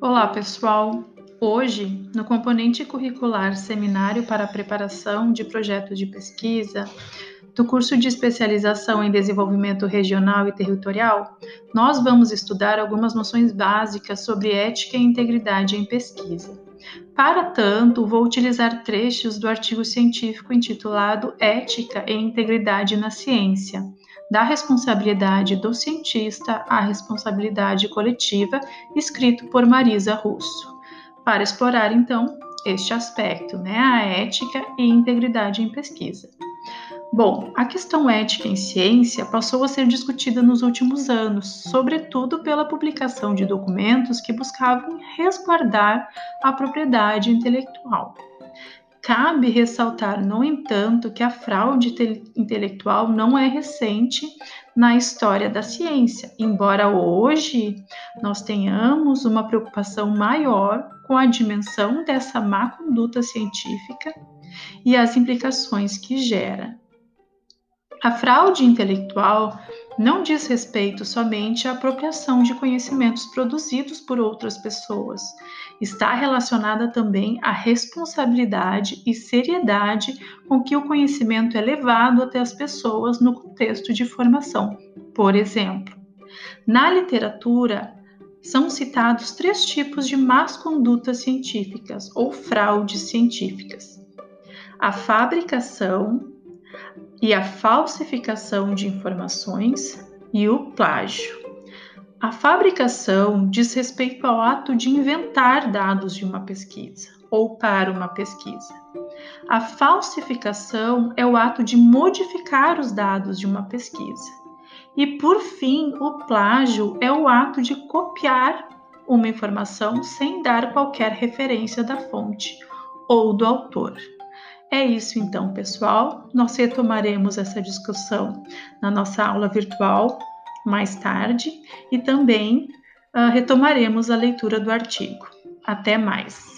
Olá, pessoal! Hoje, no componente curricular Seminário para a Preparação de Projetos de Pesquisa, do curso de especialização em desenvolvimento regional e territorial, nós vamos estudar algumas noções básicas sobre ética e integridade em pesquisa. Para tanto, vou utilizar trechos do artigo científico intitulado Ética e Integridade na Ciência, da responsabilidade do cientista à responsabilidade coletiva, escrito por Marisa Russo, para explorar então este aspecto, né, a ética e integridade em pesquisa. Bom, a questão ética em ciência passou a ser discutida nos últimos anos, sobretudo pela publicação de documentos que buscavam resguardar a propriedade intelectual. Cabe ressaltar, no entanto, que a fraude intelectual não é recente na história da ciência, embora hoje nós tenhamos uma preocupação maior com a dimensão dessa má conduta científica e as implicações que gera. A fraude intelectual não diz respeito somente à apropriação de conhecimentos produzidos por outras pessoas. Está relacionada também à responsabilidade e seriedade com que o conhecimento é levado até as pessoas no contexto de formação. Por exemplo, na literatura, são citados três tipos de más condutas científicas ou fraudes científicas: a fabricação, e a falsificação de informações e o plágio. A fabricação diz respeito ao ato de inventar dados de uma pesquisa ou para uma pesquisa. A falsificação é o ato de modificar os dados de uma pesquisa. E, por fim, o plágio é o ato de copiar uma informação sem dar qualquer referência da fonte ou do autor. É isso então, pessoal. Nós retomaremos essa discussão na nossa aula virtual mais tarde e também uh, retomaremos a leitura do artigo. Até mais!